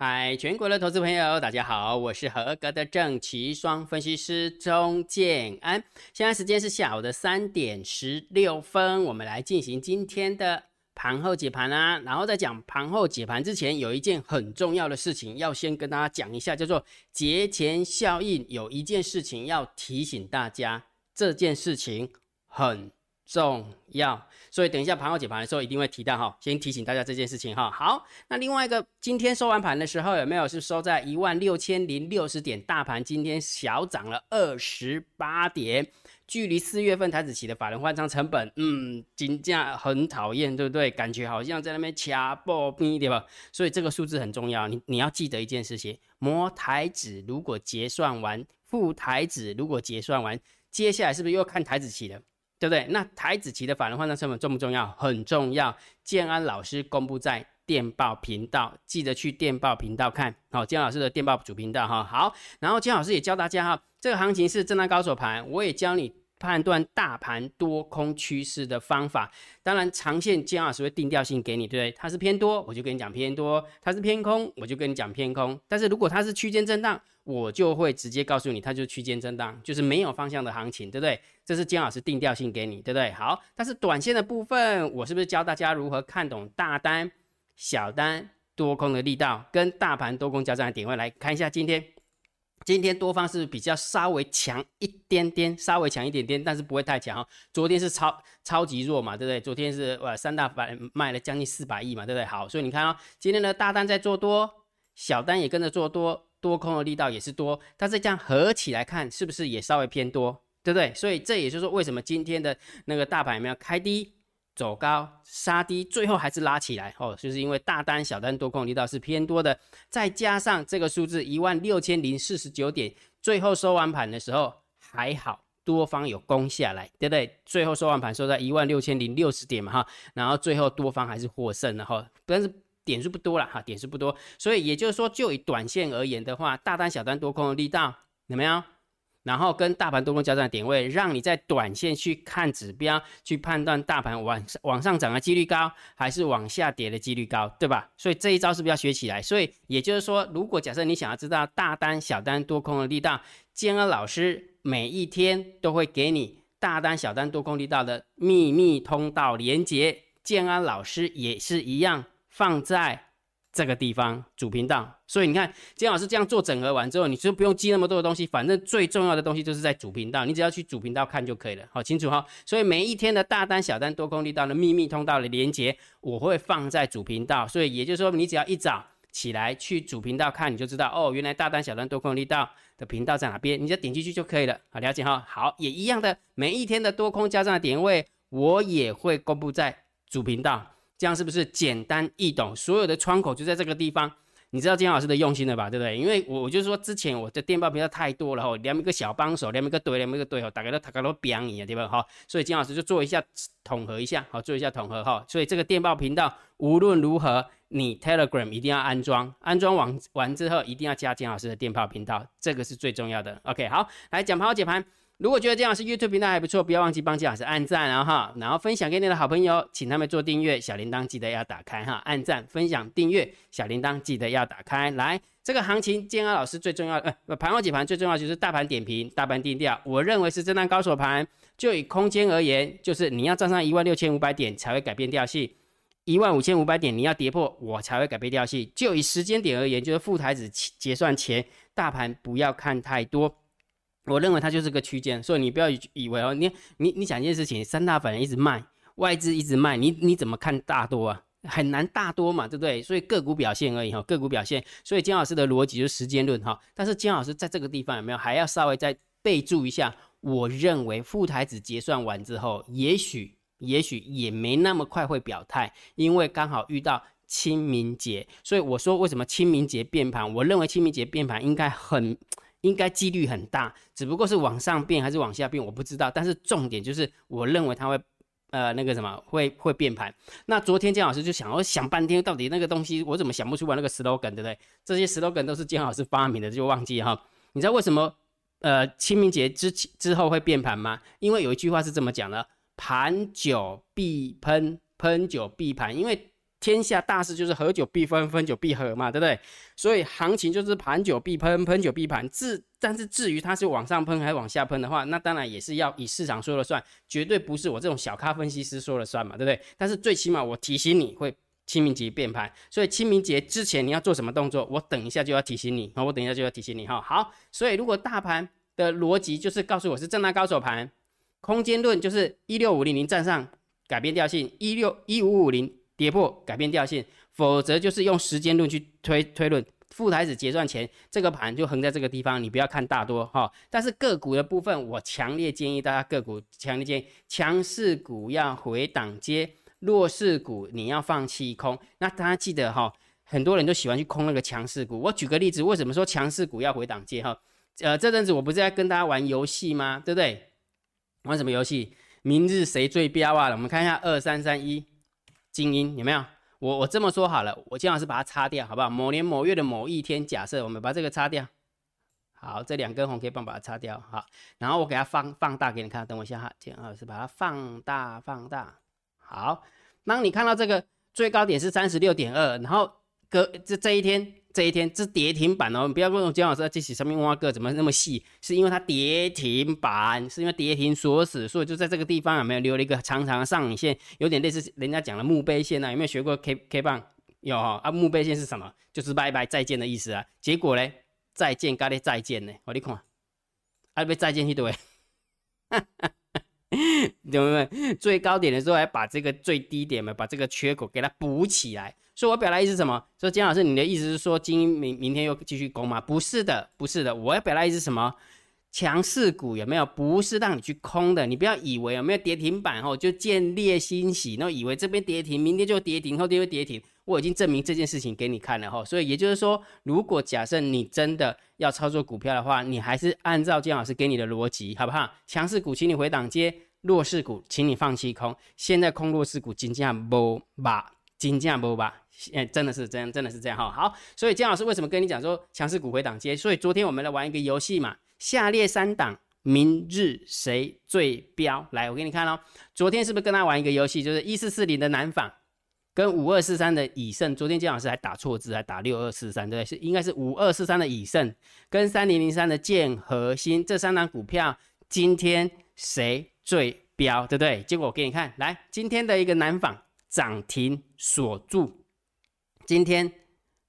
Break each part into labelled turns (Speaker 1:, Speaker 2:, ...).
Speaker 1: 嗨，全国的投资朋友，大家好，我是合格的正奇双分析师钟建安。现在时间是下午的三点十六分，我们来进行今天的盘后解盘啊。然后在讲盘后解盘之前，有一件很重要的事情要先跟大家讲一下，叫做节前效应。有一件事情要提醒大家，这件事情很。重要，所以等一下盘后解盘的时候一定会提到哈，先提醒大家这件事情哈。好，那另外一个，今天收完盘的时候有没有是收在一万六千零六十点？大盘今天小涨了二十八点，距离四月份台子起的法人换仓成本，嗯，金价很讨厌，对不对？感觉好像在那边掐爆逼，对吧？所以这个数字很重要，你你要记得一件事情：摩台子如果结算完，副台子如果结算完，接下来是不是又看台子起了？对不对？那台子棋的法人换算成本重不重要？很重要。建安老师公布在电报频道，记得去电报频道看。好，建安老师的电报主频道哈。好，然后建安老师也教大家哈，这个行情是震荡高手盘，我也教你。判断大盘多空趋势的方法，当然长线姜老师会定调性给你，对不对？它是偏多，我就跟你讲偏多；它是偏空，我就跟你讲偏空。但是如果它是区间震荡，我就会直接告诉你，它就是区间震荡，就是没有方向的行情，对不对？这是姜老师定调性给你，对不对？好，但是短线的部分，我是不是教大家如何看懂大单、小单、多空的力道，跟大盘多空交战的点位？来看一下今天。今天多方是比较稍微强一点点，稍微强一点点，但是不会太强哈。昨天是超超级弱嘛，对不对？昨天是呃三大板卖了将近四百亿嘛，对不对？好，所以你看哦，今天的大单在做多，小单也跟着做多，多空的力道也是多，但是这样合起来看，是不是也稍微偏多，对不对？所以这也就是说，为什么今天的那个大盘有没有开低？走高杀低，最后还是拉起来哦，就是因为大单、小单多空力道是偏多的，再加上这个数字一万六千零四十九点，最后收完盘的时候还好，多方有攻下来，对不对？最后收完盘收在一万六千零六十点嘛哈，然后最后多方还是获胜了哈，但是点数不多了哈，点数不多，所以也就是说，就以短线而言的话，大单、小单多空的力道怎么样？然后跟大盘多空交战的点位，让你在短线去看指标，去判断大盘往往上涨的几率高，还是往下跌的几率高，对吧？所以这一招是不是要学起来？所以也就是说，如果假设你想要知道大单、小单多空的力道，建安老师每一天都会给你大单、小单多空力道的秘密通道连接。建安老师也是一样放在。这个地方主频道，所以你看金老师这样做整合完之后，你就不用记那么多的东西，反正最重要的东西就是在主频道，你只要去主频道看就可以了，好清楚哈。所以每一天的大单、小单、多空力道的秘密通道的连接，我会放在主频道，所以也就是说，你只要一早起来去主频道看，你就知道哦，原来大单、小单、多空力道的频道在哪边，你就点进去就可以了，好了解哈。好，也一样的，每一天的多空加上的点位，我也会公布在主频道。这样是不是简单易懂？所有的窗口就在这个地方，你知道金老师的用心了吧？对不对？因为我我就是说，之前我的电报频道太多了哈，连一个小帮手，连一个队，连一个队哈，大概都大概都表你啊，对吧？哈，所以金老师就做一下统合一下，好，做一下统合哈。所以这个电报频道无论如何，你 Telegram 一定要安装，安装完完之后一定要加金老师的电报频道，这个是最重要的。OK，好，来讲盘后解盘。如果觉得这样是 YouTube 频道还不错，不要忘记帮姜老师按赞，然后哈，然后分享给你的好朋友，请他们做订阅，小铃铛记得要打开哈，按赞、分享、订阅，小铃铛记得要打开。来，这个行情，建安老师最重要，呃，盘后解盘最重要就是大盘点评、大盘定调。我认为是震荡高手盘，就以空间而言，就是你要站上一万六千五百点才会改变调性，一万五千五百点你要跌破，我才会改变调性。就以时间点而言，就是副台子结算前，大盘不要看太多。我认为它就是个区间，所以你不要以为哦，你你你想一件事情，三大法人一直卖，外资一直卖，你你怎么看大多啊？很难大多嘛，对不对？所以个股表现而已哈，个股表现。所以金老师的逻辑就是时间论哈，但是金老师在这个地方有没有还要稍微再备注一下？我认为副台子结算完之后，也许也许也没那么快会表态，因为刚好遇到清明节，所以我说为什么清明节变盘？我认为清明节变盘应该很。应该几率很大，只不过是往上变还是往下变，我不知道。但是重点就是，我认为它会，呃，那个什么会会变盘。那昨天姜老师就想，我想半天，到底那个东西我怎么想不出来那个 slogan，对不对？这些 slogan 都是姜老师发明的，就忘记哈。你知道为什么呃清明节之之后会变盘吗？因为有一句话是这么讲的：盘久必喷，喷久必盘。因为天下大事就是合久必分，分久必合嘛，对不对？所以行情就是盘久必喷，喷久必盘。至但是至于它是往上喷还是往下喷的话，那当然也是要以市场说了算，绝对不是我这种小咖分析师说了算嘛，对不对？但是最起码我提醒你会清明节变盘，所以清明节之前你要做什么动作，我等一下就要提醒你，好，我等一下就要提醒你哈。好，所以如果大盘的逻辑就是告诉我是正大高手盘，空间论就是一六五零零站上改变调性，一六一五五零。跌破改变调性，否则就是用时间论去推推论。副台子结算前，这个盘就横在这个地方，你不要看大多哈。但是个股的部分，我强烈建议大家个股强烈建议强势股要回档接，弱势股你要放弃空。那大家记得哈，很多人都喜欢去空那个强势股。我举个例子，为什么说强势股要回档接哈？呃，这阵子我不是在跟大家玩游戏吗？对不对？玩什么游戏？明日谁最彪啊？我们看一下二三三一。精英有没有？我我这么说好了，我金老师把它擦掉，好不好？某年某月的某一天，假设我们把这个擦掉，好，这两根红 K 棒把它擦掉，好，然后我给它放放大给你看，等我一下哈，金老师把它放大放大，好，当你看到这个最高点是三十六点二，然后隔这这一天。这一天是跌停板哦，不要问我姜老师这起上面挖个怎么那么细，是因为它跌停板，是因为跌停锁死，所以就在这个地方有没有留了一个长长的上影线，有点类似人家讲的墓碑线啊？有没有学过 K K 棒？有哈啊，墓碑线是什么？就是拜拜再见的意思啊。结果嘞，再见，咖喱再见呢？我你看，啊被再见一堆，哈哈，对不对？最高点的时候还把这个最低点嘛，把这个缺口给它补起来。所以我表达意思什么？说金老师，你的意思是说金明明天又继续攻吗？不是的，不是的。我要表达意思什么？强势股有没有？不是让你去空的。你不要以为有没有跌停板后就见猎欣喜，然后以为这边跌停，明天就跌停，后天又跌停。我已经证明这件事情给你看了哈。所以也就是说，如果假设你真的要操作股票的话，你还是按照金老师给你的逻辑，好不好？强势股请你回档接，弱势股请你放弃空。现在空弱势股金价不吧？金价不吧？哎，真的是这样，真的是这样哈。好，所以姜老师为什么跟你讲说强势股回档接？所以昨天我们来玩一个游戏嘛，下列三档明日谁最标？来，我给你看哦。昨天是不是跟他玩一个游戏，就是一四四零的南纺跟五二四三的以盛？昨天姜老师还打错字，还打六二四三，对不对？是应该是五二四三的以盛跟三零零三的建核心这三档股票，今天谁最标？对不对？结果我给你看，来今天的一个南纺涨停锁住。今天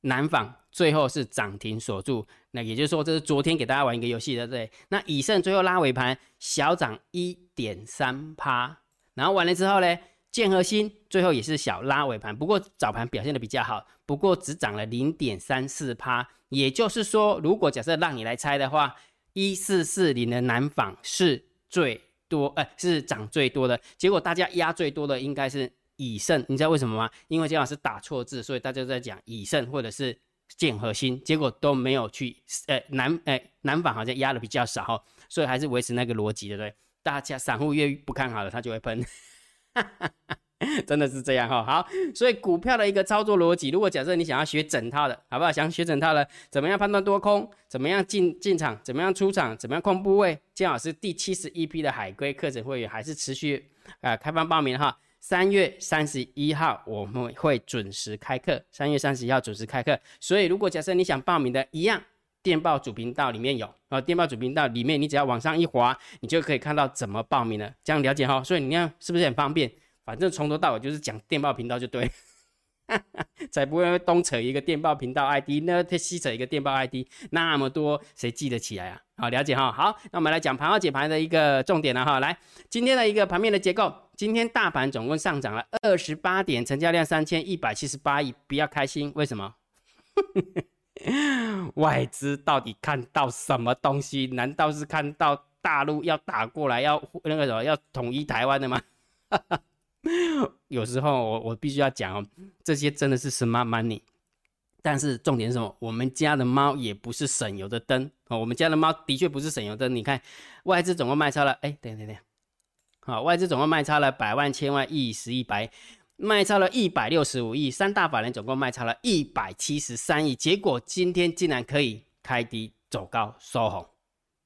Speaker 1: 南纺最后是涨停锁住，那也就是说这是昨天给大家玩一个游戏的，对那以盛最后拉尾盘小涨一点三趴，然后完了之后呢，建和新最后也是小拉尾盘，不过早盘表现的比较好，不过只涨了零点三四趴。也就是说，如果假设让你来猜的话，一四四零的南纺是最多，呃，是涨最多的，结果大家压最多的应该是。以盛，你知道为什么吗？因为姜老师打错字，所以大家都在讲以盛或者是建核心，结果都没有去，呃，南，呃，南纺好像压的比较少，所以还是维持那个逻辑，对不对？大家散户越不看好了，他就会喷，真的是这样哈。好，所以股票的一个操作逻辑，如果假设你想要学整套的，好不好？想学整套的，怎么样判断多空？怎么样进进场？怎么样出场？怎么样控部位？姜老师第七十一批的海龟课程会员还是持续啊开放报名哈。三月三十一号我们会准时开课，三月三十一号准时开课。所以如果假设你想报名的，一样电报主频道里面有啊，电报主频道里面你只要往上一滑，你就可以看到怎么报名了。这样了解哈？所以你看是不是很方便？反正从头到尾就是讲电报频道就对，才不会东扯一个电报频道 ID，那西扯一个电报 ID，那么多谁记得起来啊？好，了解哈。好，那我们来讲盘后解盘的一个重点了哈。来，今天的一个盘面的结构。今天大盘总共上涨了二十八点，成交量三千一百七十八亿，比较开心。为什么？外资到底看到什么东西？难道是看到大陆要打过来，要那个什么，要统一台湾的吗？有时候我我必须要讲哦，这些真的是 smart money。但是重点是什么？我们家的猫也不是省油的灯哦，我们家的猫的确不是省油灯。你看，外资总共卖超了，哎，等等等。好，外资总共卖超了百万、千万、亿、十亿、百，卖超了一百六十五亿。三大法人总共卖超了一百七十三亿。结果今天竟然可以开低走高收红，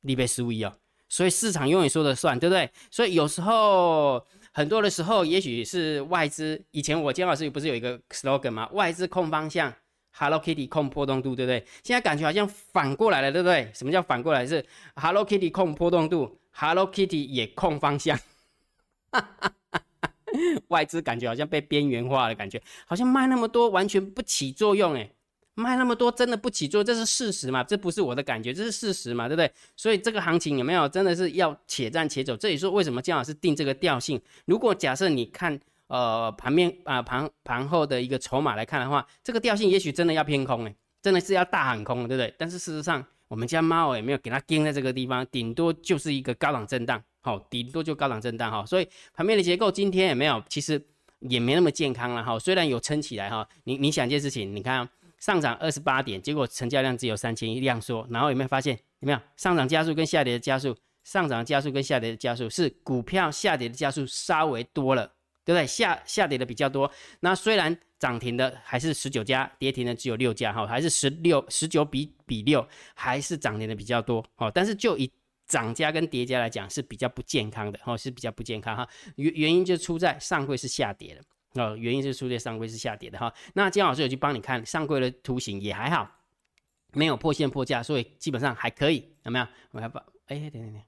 Speaker 1: 你别失误哦。所以市场永远说了算，对不对？所以有时候很多的时候，也许是外资。以前我姜老师不是有一个 slogan 吗？外资控方向，Hello Kitty 控波动度，对不对？现在感觉好像反过来了，对不对？什么叫反过来？是 Hello Kitty 控波动度，Hello Kitty 也控方向。外资感觉好像被边缘化的感觉，好像卖那么多完全不起作用，哎。卖那么多真的不起作用，这是事实嘛？这不是我的感觉，这是事实嘛？对不对？所以这个行情有没有真的是要且战且走？这里说为什么姜老师定这个调性？如果假设你看呃盘面啊盘盘后的一个筹码来看的话，这个调性也许真的要偏空哎，真的是要大喊空，对不对？但是事实上我们家猫也没有给它盯在这个地方，顶多就是一个高档震荡，好，顶多就高档震荡哈。所以盘面的结构今天也没有，其实也没那么健康了哈。虽然有撑起来哈，你你想一件事情，你看。上涨二十八点，结果成交量只有三千亿量缩，然后有没有发现？有没有上涨加速跟下跌的加速？上涨加速跟下跌的加速是股票下跌的加速稍微多了，对不对？下下跌的比较多。那虽然涨停的还是十九家，跌停的只有六家，哈，还是十六十九比比六，还是涨停的比较多，哦。但是就以涨价跟跌价来讲，是比较不健康的，哦，是比较不健康哈。原原因就出在上柜是下跌的。哦，原因是数列上柜是下跌的哈。那姜老师有去帮你看上柜的图形也还好，没有破线破价，所以基本上还可以，有没有？我要把哎，等等等，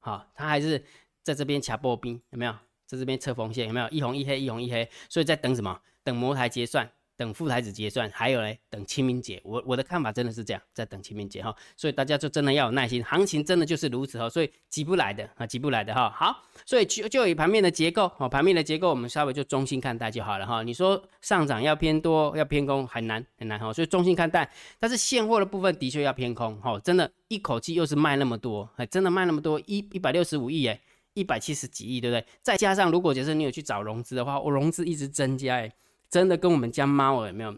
Speaker 1: 好，它还是在这边卡波兵，有没有？在这边测风线，有没有？一红一黑，一红一黑，所以在等什么？等模台结算。等副台子结算，还有嘞，等清明节。我我的看法真的是这样，在等清明节哈，所以大家就真的要有耐心，行情真的就是如此哈，所以急不来的啊，急不来的哈。好，所以就就以盘面的结构哦，盘面的结构我们稍微就中性看待就好了哈。你说上涨要偏多要偏空很难很难哈，所以中性看待。但是现货的部分的确要偏空哈，真的一口气又是卖那么多，还，真的卖那么多一一百六十五亿哎，一百七十几亿对不对？再加上如果假设你有去找融资的话，我融资一直增加哎。真的跟我们家猫有没有？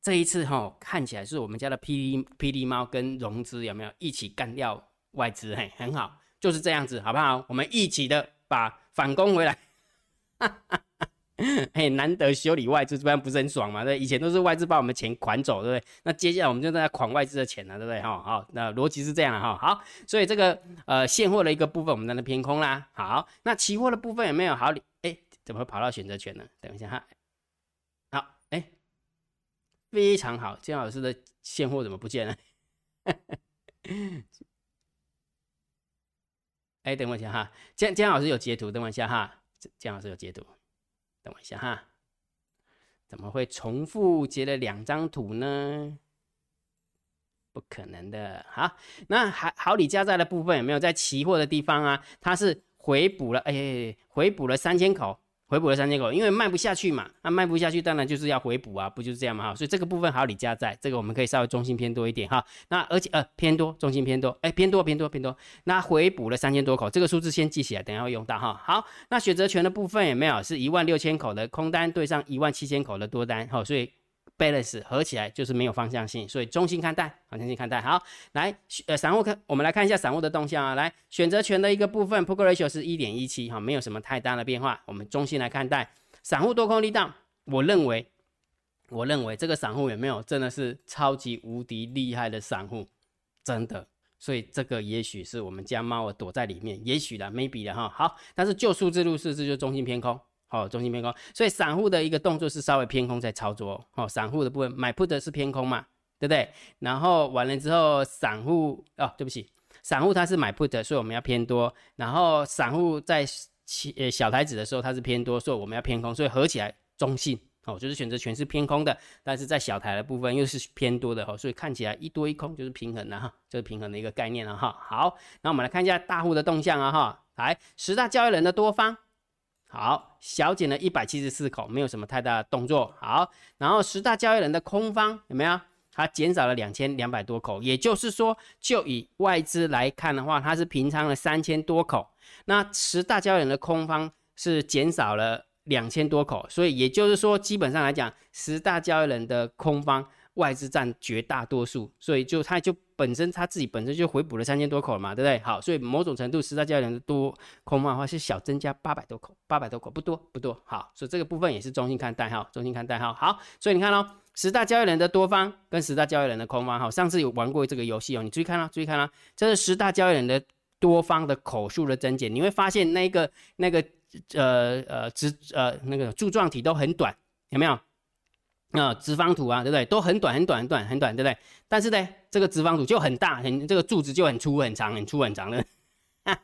Speaker 1: 这一次哈，看起来是我们家的霹雳霹雳猫跟融资有没有一起干掉外资？嘿，很好，就是这样子，好不好？我们一起的把反攻回来。嘿，难得修理外资，不然不是很爽嘛？对，以前都是外资把我们钱款走，对不对？那接下来我们就在那款外资的钱了，对不对？哈，好，那逻辑是这样的哈。好，所以这个呃现货的一个部分，我们在那偏空啦。好，那期货的部分有没有好？哎，怎么会跑到选择权呢？等一下哈。好，哎非常好，姜老师的现货怎么不见了？哎，等我一下哈，姜姜老师有截图，等我一下哈，姜老师有截图，等我一下哈，怎么会重复截了两张图呢？不可能的。好，那好好，理加在的部分有没有在期货的地方啊？它是回补了，哎，回补了三千口。回补了三千口，因为卖不下去嘛，那卖不下去，当然就是要回补啊，不就是这样嘛哈，所以这个部分还有李家在，这个我们可以稍微中心偏多一点哈，那而且呃偏多，中心偏多，哎偏多偏多偏多，那回补了三千多口，这个数字先记起来，等下会用到哈。好，那选择权的部分有没有？是一万六千口的空单对上一万七千口的多单，好，所以。Balance 合起来就是没有方向性，所以中性看待，方向性看待。好，来，呃，散户看，我们来看一下散户的动向啊。来，选择权的一个部分，put ratio 是一点一七，哈，没有什么太大的变化。我们中性来看待，散户多空力道，我认为，我认为这个散户有没有真的是超级无敌厉害的散户，真的。所以这个也许是我们家猫儿躲在里面，也许的，maybe 的哈。好，但是就数字入市，这就中性偏空。好，中性偏空，所以散户的一个动作是稍微偏空在操作。哦，散户的部分买 put 是偏空嘛，对不对？然后完了之后，散户哦，对不起，散户他是买 put，所以我们要偏多。然后散户在起呃小台子的时候，它是偏多，所以我们要偏空，所以合起来中性。哦，就是选择全是偏空的，但是在小台的部分又是偏多的。哦，所以看起来一多一空就是平衡了哈，就是平衡的一个概念了哈。好，那我们来看一下大户的动向啊哈，来十大交易人的多方。好，小减了一百七十四口，没有什么太大的动作。好，然后十大交易人的空方有没有？它减少了两千两百多口，也就是说，就以外资来看的话，它是平仓了三千多口。那十大交易人的空方是减少了两千多口，所以也就是说，基本上来讲，十大交易人的空方。外资占绝大多数，所以就它就本身它自己本身就回补了三千多口嘛，对不对？好，所以某种程度十大交易人的多空方的话是小增加八百多口，八百多口不多不多。好，所以这个部分也是中性看待哈，中性看待哈。好，所以你看哦，十大交易人的多方跟十大交易人的空方，哈，上次有玩过这个游戏哦，你注意看啊，注意看啊，这是十大交易人的多方的口数的增减，你会发现那个那个呃呃直呃那个柱状体都很短，有没有？啊，直方图啊，对不对？都很短很短很短很短，对不对？但是呢，这个直方图就很大，很这个柱子就很粗很长很粗很长的，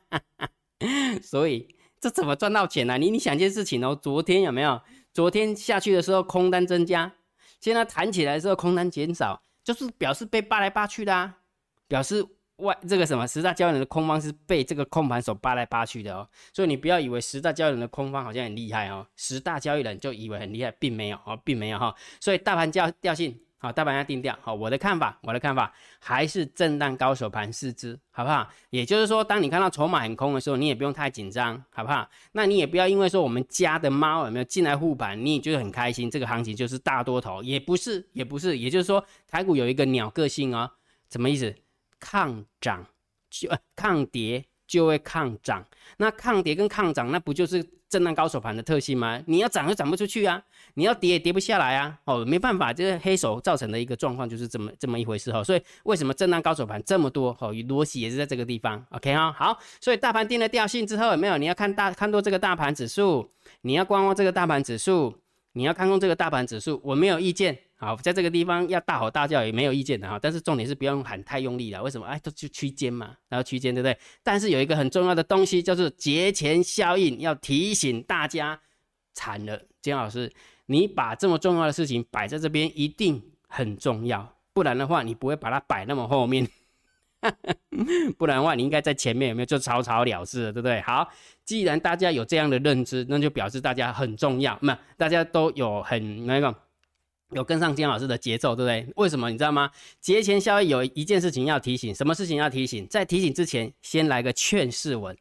Speaker 1: 所以这怎么赚到钱呢？你你想件事情哦，昨天有没有？昨天下去的时候空单增加，现在弹起来的时候空单减少，就是表示被扒来扒去的啊，表示。外这个什么十大交易人的空方是被这个空盘手扒来扒去的哦，所以你不要以为十大交易人的空方好像很厉害哦，十大交易人就以为很厉害，并没有哦，并没有哈。所以大盘调调性好，大盘要定调好。我的看法，我的看法还是震荡高手盘四只，好不好？也就是说，当你看到筹码很空的时候，你也不用太紧张，好不好？那你也不要因为说我们家的猫有没有进来护盘，你也觉得很开心，这个行情就是大多头，也不是，也不是。也就是说，台股有一个鸟个性哦，什么意思？抗涨就呃抗跌就会抗涨，那抗跌跟抗涨，那不就是震荡高手盘的特性吗？你要涨又涨不出去啊，你要跌也跌不下来啊，哦，没办法，这是黑手造成的一个状况，就是这么这么一回事哈。所以为什么震荡高手盘这么多？哦，逻辑也是在这个地方。OK 哈，好，所以大盘定了调性之后，有没有？你要看大看多这个大盘指数，你要观望这个大盘指数，你要看空这个大盘指数，我没有意见。好，在这个地方要大吼大叫也没有意见的哈，但是重点是不用喊太用力了。为什么？哎，都就区间嘛，然后区间对不对？但是有一个很重要的东西，叫做节前效应，要提醒大家，惨了，金老师，你把这么重要的事情摆在这边，一定很重要，不然的话，你不会把它摆那么后面。不然的话，你应该在前面有没有就草草了事了，对不对？好，既然大家有这样的认知，那就表示大家很重要，那大家都有很那个。有跟上金老师的节奏，对不对？为什么你知道吗？节前效应有一件事情要提醒，什么事情要提醒？在提醒之前，先来个劝世文，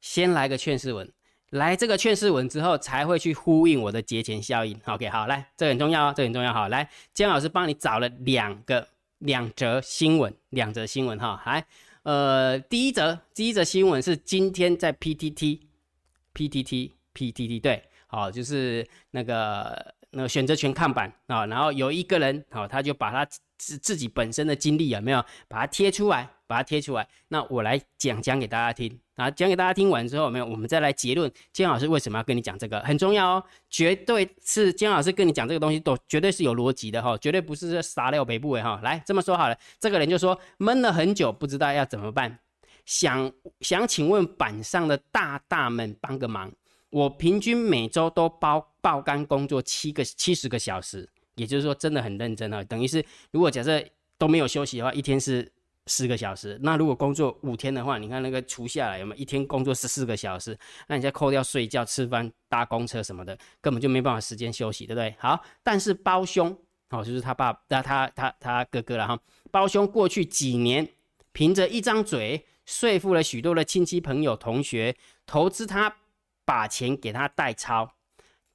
Speaker 1: 先来个劝世文，来这个劝世文之后，才会去呼应我的节前效应。OK，好，来，这很重要哦，这很重要好。来，金老师帮你找了两个两则新闻，两则新闻哈。来，呃，第一则第一则新闻是今天在 PTT，PTT，PTT，对，好，就是那个。那个选择权看板啊，然后有一个人好，他就把他自自己本身的经历有没有把它贴出来，把它贴出来。那我来讲讲给大家听啊，讲给大家听完之后，没有，我们再来结论。姜老师为什么要跟你讲这个？很重要哦，绝对是姜老师跟你讲这个东西都绝对是有逻辑的哈，绝对不是傻料北部位哈。来这么说好了，这个人就说闷了很久，不知道要怎么办，想想请问板上的大大们帮个忙。我平均每周都包爆肝工作七个七十个小时，也就是说真的很认真啊。等于是如果假设都没有休息的话，一天是十个小时。那如果工作五天的话，你看那个除下来有没有一天工作十四个小时？那你再扣掉睡觉、吃饭、搭公车什么的，根本就没办法时间休息，对不对？好，但是包兄哦，就是他爸，那他他他哥哥了哈。包兄过去几年凭着一张嘴说服了许多的亲戚朋友、同学投资他。把钱给他代抄，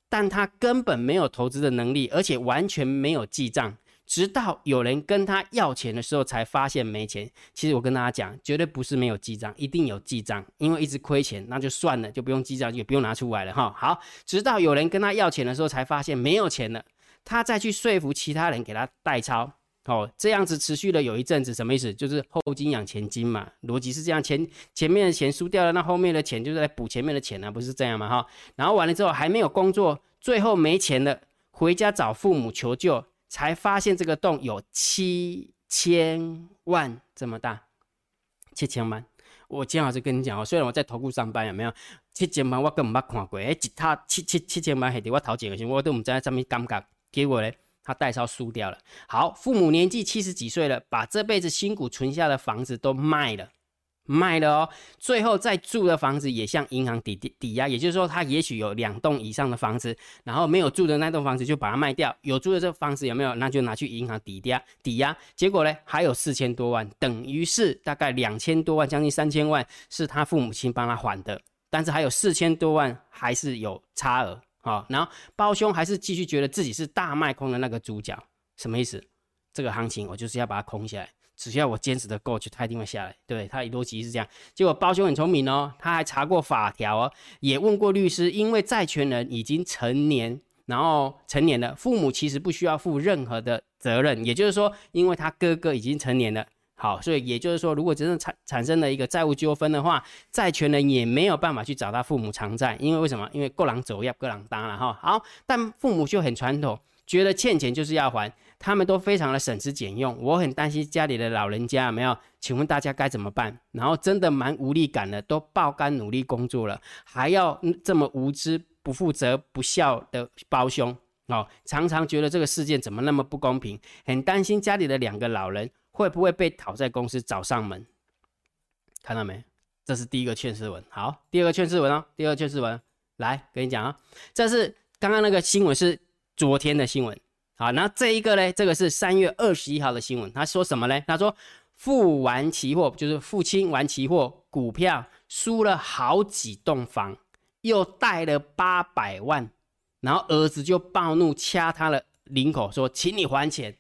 Speaker 1: 但他根本没有投资的能力，而且完全没有记账。直到有人跟他要钱的时候，才发现没钱。其实我跟大家讲，绝对不是没有记账，一定有记账。因为一直亏钱，那就算了，就不用记账，也不用拿出来了哈。好，直到有人跟他要钱的时候，才发现没有钱了，他再去说服其他人给他代抄。哦，这样子持续了有一阵子，什么意思？就是后金养前金嘛，逻辑是这样，前前面的钱输掉了，那后面的钱就是在补前面的钱啊，不是这样吗？哈，然后完了之后还没有工作，最后没钱了，回家找父母求救，才发现这个洞有七千万这么大，七千万。我今天老师跟你讲哦，虽然我在投顾上班，有没有七千万我根本没看过，哎，吉他七七七千万还得我投几个钱，我都唔知在上面尴尬，结果咧。他代烧输掉了。好，父母年纪七十几岁了，把这辈子辛苦存下的房子都卖了，卖了哦。最后再住的房子也向银行抵抵抵押，也就是说，他也许有两栋以上的房子，然后没有住的那栋房子就把它卖掉，有住的这房子有没有？那就拿去银行抵押抵押。结果呢，还有四千多万，等于是大概两千多万，将近三千万是他父母亲帮他还的，但是还有四千多万还是有差额。好，然后包兄还是继续觉得自己是大卖空的那个主角，什么意思？这个行情我就是要把它空下来，只要我坚持的够，就他一定会下来。对，他逻辑是这样。结果包兄很聪明哦，他还查过法条哦，也问过律师，因为债权人已经成年，然后成年了，父母其实不需要负任何的责任。也就是说，因为他哥哥已经成年了，好，所以也就是说，如果真正产产生了一个债务纠纷的话，债权人也没有办法去找他父母偿债，因为为什么？因为各狼走要各狼当了哈。好，但父母就很传统，觉得欠钱就是要还，他们都非常的省吃俭用。我很担心家里的老人家有没有？请问大家该怎么办？然后真的蛮无力感的，都爆肝努力工作了，还要这么无知、不负责、不孝的胞兄哦，常常觉得这个事件怎么那么不公平，很担心家里的两个老人。会不会被讨债公司找上门？看到没？这是第一个劝世文。好，第二个劝世文哦。第二个劝世文，来跟你讲啊。这是刚刚那个新闻是昨天的新闻。好，那这一个呢？这个是三月二十一号的新闻。他说什么呢？他说父玩期货，就是父亲玩期货股票输了好几栋房，又贷了八百万，然后儿子就暴怒掐他的领口说：“请你还钱。”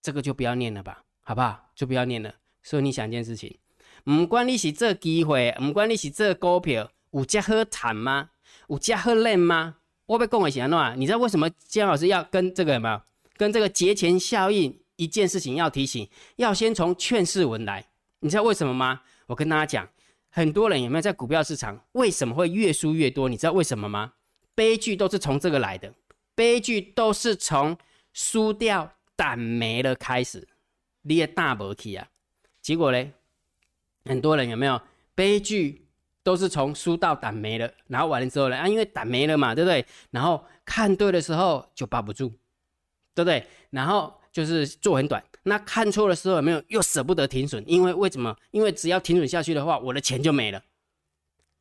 Speaker 1: 这个就不要念了吧。好不好？就不要念了。所以你想一件事情，不管你是这机会，不管你是这股票，有这好谈吗？有这好练吗？我被讲的是安怎？你知道为什么姜老师要跟这个有没有？跟这个节前效应一件事情要提醒，要先从劝世文来。你知道为什么吗？我跟大家讲，很多人有没有在股票市场为什么会越输越多？你知道为什么吗？悲剧都是从这个来的，悲剧都是从输掉胆没了开始。你也大不起啊！结果呢，很多人有没有悲剧，都是从输到胆没了，然后完了之后呢，啊，因为胆没了嘛，对不对？然后看对的时候就抱不住，对不对？然后就是做很短，那看错的时候有没有又舍不得停损？因为为什么？因为只要停损下去的话，我的钱就没了。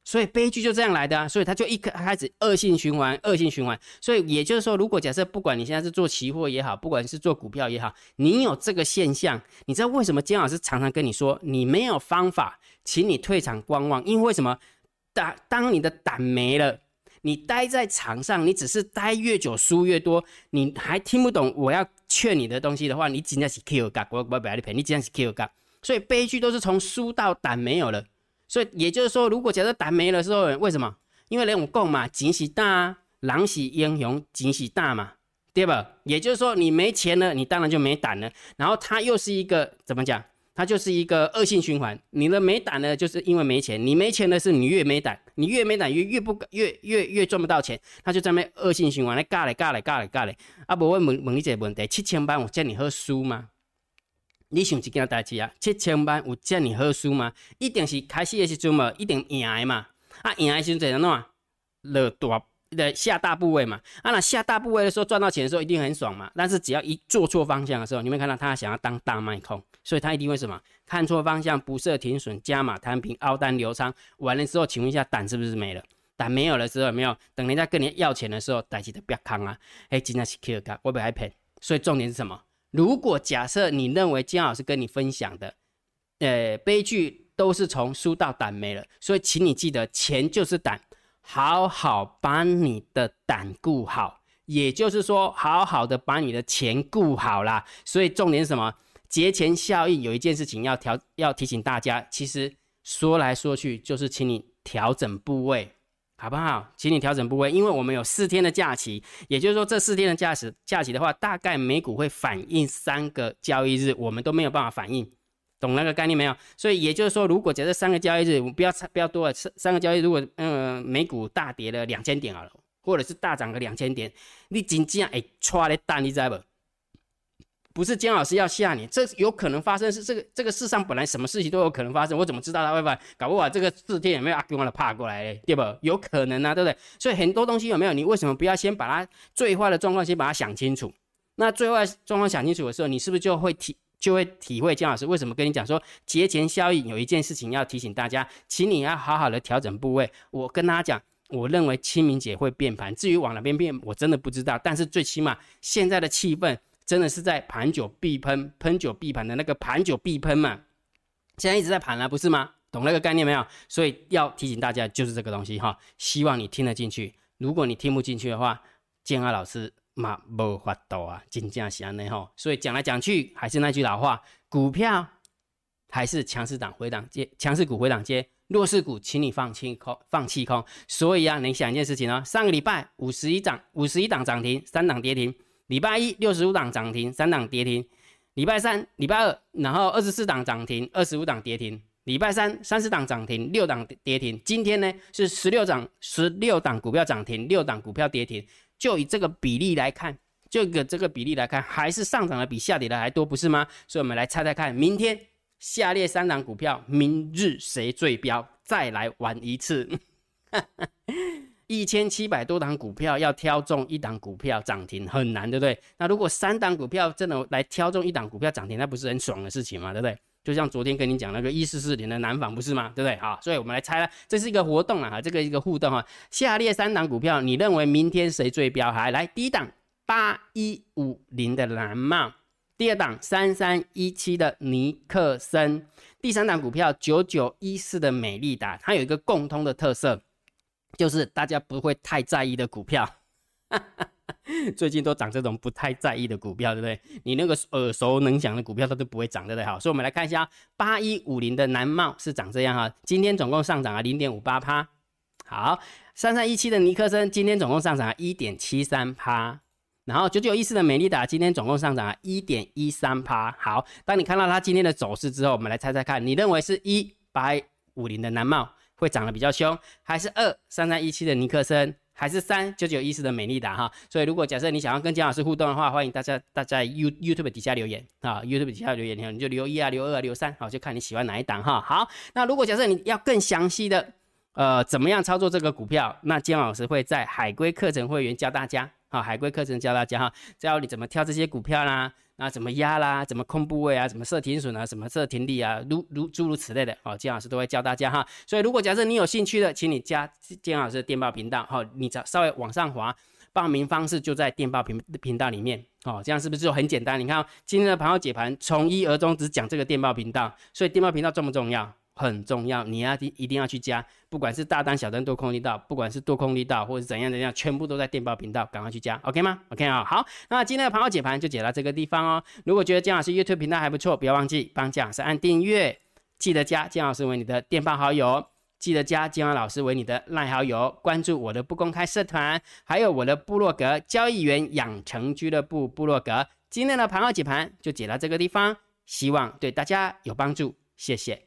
Speaker 1: 所以悲剧就这样来的啊！所以他就一开开始恶性循环，恶性循环。所以也就是说，如果假设不管你现在是做期货也好，不管是做股票也好，你有这个现象，你知道为什么姜老师常常跟你说，你没有方法，请你退场观望。因为为什么？当当你的胆没了，你待在场上，你只是待越久输越多，你还听不懂我要劝你的东西的话，你真的是 Q 嘎，我我不要你赔，你真的是 Q 嘎。所以悲剧都是从输到胆没有了。所以也就是说，如果假设胆没了之后，为什么？因为人有讲嘛，钱是大，啊狼是英雄，钱是大嘛，对吧？也就是说，你没钱了，你当然就没胆了。然后它又是一个怎么讲？它就是一个恶性循环。你的没胆呢，就是因为没钱。你没钱的是你越没胆，你越没胆越越不越越越赚不到钱，它就在那恶性循环来尬来尬来尬来尬来。啊，不，我问问你一个问题：七千万我叫你喝输吗？你想一件代志啊？七千万有这么好输吗？一定是开始的时阵嘛，一定赢的嘛。啊，赢的时阵怎样弄？落大的下大部位嘛。啊，那下大部位的时候赚到钱的时候一定很爽嘛。但是只要一做错方向的时候，你会看到他想要当大卖空，所以他一定会什么？看错方向，不设停损，加码摊平，凹单流仓。完了之后，请问一下，胆是不是没了？胆没有了之后，有没有？等人家跟你要钱的时候，代志就别坑啊！哎，真的是 Q 卡，我不还骗。所以重点是什么？如果假设你认为姜老师跟你分享的，呃，悲剧都是从输到胆没了，所以请你记得，钱就是胆，好好把你的胆顾好，也就是说，好好的把你的钱顾好啦。所以重点是什么？节前效应有一件事情要调，要提醒大家，其实说来说去就是请你调整部位。好不好？请你调整部位，因为我们有四天的假期，也就是说这四天的假期假期的话，大概美股会反映三个交易日，我们都没有办法反映，懂那个概念没有？所以也就是说，如果假设三个交易日，不要差不要多了，三三个交易，如果嗯美股大跌了两千点好了，或者是大涨个两千点，你真正会抓的蛋，你知不？不是姜老师要吓你，这有可能发生，是这个这个世上本来什么事情都有可能发生，我怎么知道他会发？搞不好这个四天有没有阿公的爬过来嘞，对不？有可能啊，对不对？所以很多东西有没有？你为什么不要先把它最坏的状况先把它想清楚？那最坏状况想清楚的时候，你是不是就会体就会体会姜老师为什么跟你讲说节前效应？有一件事情要提醒大家，请你要好好的调整部位。我跟大家讲，我认为清明节会变盘，至于往哪边变，我真的不知道。但是最起码现在的气氛。真的是在盘久必喷，喷久必盘的那个盘久必喷嘛？现在一直在盘了，不是吗？懂那个概念没有？所以要提醒大家，就是这个东西哈。希望你听得进去。如果你听不进去的话，建安老师嘛无法度啊，真正是安内哈。所以讲来讲去，还是那句老话：股票还是强势档回档接，强势股回档接，弱势股请你放弃空，放弃空。所以啊，你想一件事情哦，上个礼拜五十一涨，五十一档涨停，三档跌停。礼拜一六十五档涨停，三档跌停。礼拜三、礼拜二，然后二十四档涨停，二十五档跌停。礼拜三三十档涨停，六档跌停。今天呢是十六涨，十六档股票涨停，六档股票跌停。就以这个比例来看，就个这个比例来看，还是上涨的比下跌的还多，不是吗？所以，我们来猜猜看，明天下列三档股票，明日谁最标？再来玩一次。一千七百多档股票要挑中一档股票涨停很难，对不对？那如果三档股票真的来挑中一档股票涨停，那不是很爽的事情吗？对不对？就像昨天跟你讲那个一四四零的南纺不是吗？对不对？好，所以我们来猜了，这是一个活动啊，这个一个互动啊。下列三档股票，你认为明天谁最标？还来第一档八一五零的蓝帽，第二档三三一七的尼克森，第三档股票九九一四的美利达，它有一个共通的特色，就是大家不会太在意的股票。最近都涨这种不太在意的股票，对不对？你那个耳熟能详的股票，它都不会涨，对不对？好，所以我们来看一下，八一五零的南茂是涨这样哈，今天总共上涨了零点五八趴。好，三三一七的尼克森今天总共上涨了一点七三趴。然后九九一四的美利达今天总共上涨了一点一三趴。好，当你看到它今天的走势之后，我们来猜猜看，你认为是一八五零的南茂会涨得比较凶，还是二三三一七的尼克森？还是三九九一四的美丽达哈，所以如果假设你想要跟姜老师互动的话，欢迎大家大家 You YouTube 底下留言啊，YouTube 底下留言，你就留一啊，留二，留三，好，就看你喜欢哪一档哈。好，那如果假设你要更详细的，呃，怎么样操作这个股票，那姜老师会在海龟课程会员教大家，好，海龟课程教大家哈，教你怎么挑这些股票啦。那怎么压啦？怎么控部位啊？怎么设停损啊？什么设停利啊？如如诸如此类的，哦，金老师都会教大家哈。所以如果假设你有兴趣的，请你加金老师的电报频道，哦，你找稍微往上滑，报名方式就在电报频频道里面，哦，这样是不是就很简单？你看今天的朋友解盘从一而终，只讲这个电报频道，所以电报频道重不重要？很重要，你要一一定要去加，不管是大单、小单、多空力道，不管是多空力道或者怎样怎样，全部都在电报频道，赶快去加，OK 吗？OK 啊，好，那今天的盘后解盘就解到这个地方哦。如果觉得姜老师 YouTube 频道还不错，不要忘记帮姜老师按订阅，记得加姜老师为你的电报好友，记得加姜老师为你的赖好友，关注我的不公开社团，还有我的部落格交易员养成俱乐部部落格。今天的盘后解盘就解到这个地方，希望对大家有帮助，谢谢。